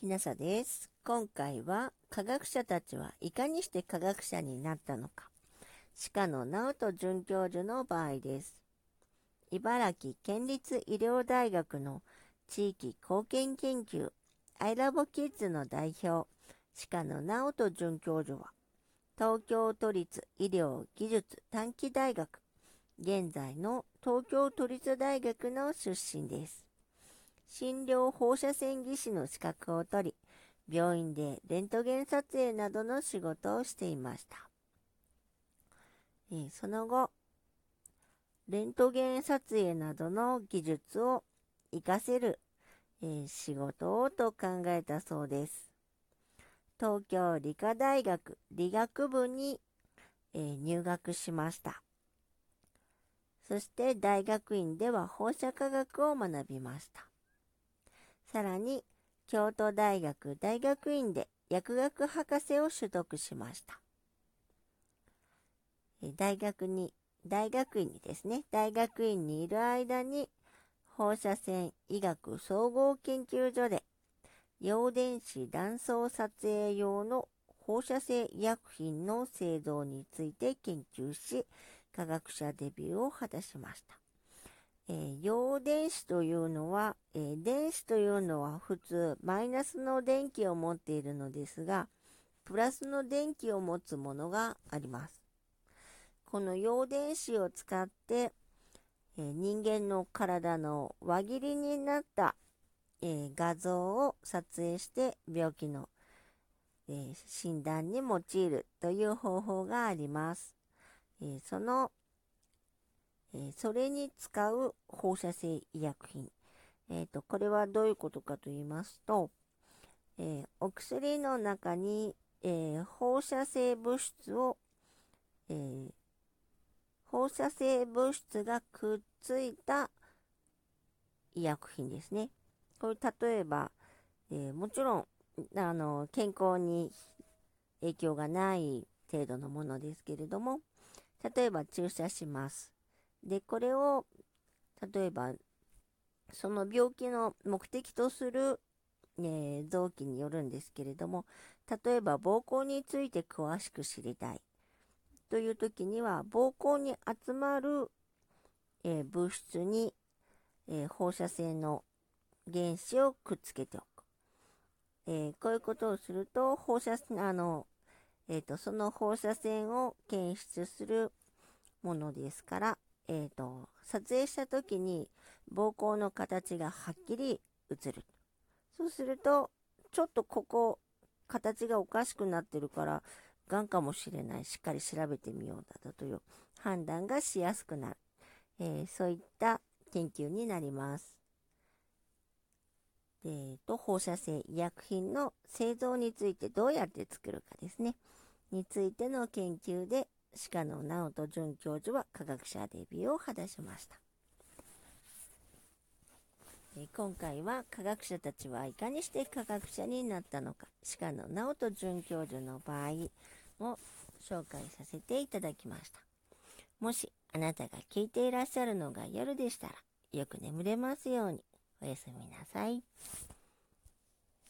きなさです。今回は科学者たちはいかにして科学者になったのか。鹿野直人准教授の場合です。茨城県立医療大学の地域貢献研究アイラボキッズの代表鹿野直人准教授は東京都立医療技術短期大学現在の東京都立大学の出身です。診療放射線技師の資格を取り、病院でレントゲン撮影などの仕事をしていました。えその後、レントゲン撮影などの技術を活かせる、え仕事をと考えたそうです。東京理科大学理学部に、え入学しました。そして大学院では放射科学を学びました。さらに、京都大学大学院で薬学博士を取得しました。大学に、大学院にですね、大学院にいる間に、放射線医学総合研究所で、陽電子断層撮影用の放射性医薬品の製造について研究し、科学者デビューを果たしました。えー、陽電子というのは、えー、電子というのは普通マイナスの電気を持っているのですが、プラスの電気を持つものがあります。この陽電子を使って、えー、人間の体の輪切りになった、え画像を撮影して病気の、え診断に用いるという方法があります。えそのえそれに使う放射性医薬品。えーと、これはどういうことかと言いますと、えー、お薬の中に、えー、放射性物質を、えー、放射性物質がくっついた医薬品ですね。これ例えば、えもちろんあの健康に影響がない程度のものですけれども例えば注射します。で、これを、例えば、その病気の目的とする、えー、臓器によるんですけれども、例えば膀胱について詳しく知りたいという時には、膀胱に集まる、えー、物質に、えー、放射線の原子をくっつけておく。えこういうことをすると、放射あの、えーとその放射線を検出するものですから、えーと、撮影した時に膀胱の形がはっきり映る。そうするとちょっとここ形がおかしくなってるからがんかもしれない。しっかり調べてみようだという判断がしやすくなる、えー、そういった研究になります。えーと、放射性医薬品の製造についてどうやって作るかですね。についての研究で鹿野直人准教授は科学者デビューを果たしました。今回は科学者たちはいかにして科学者になったのか鹿野直人准教授の場合を紹介させていただきましたもしあなたが聞いていらっしゃるのが夜でしたらよく眠れますようにおやすみなさい。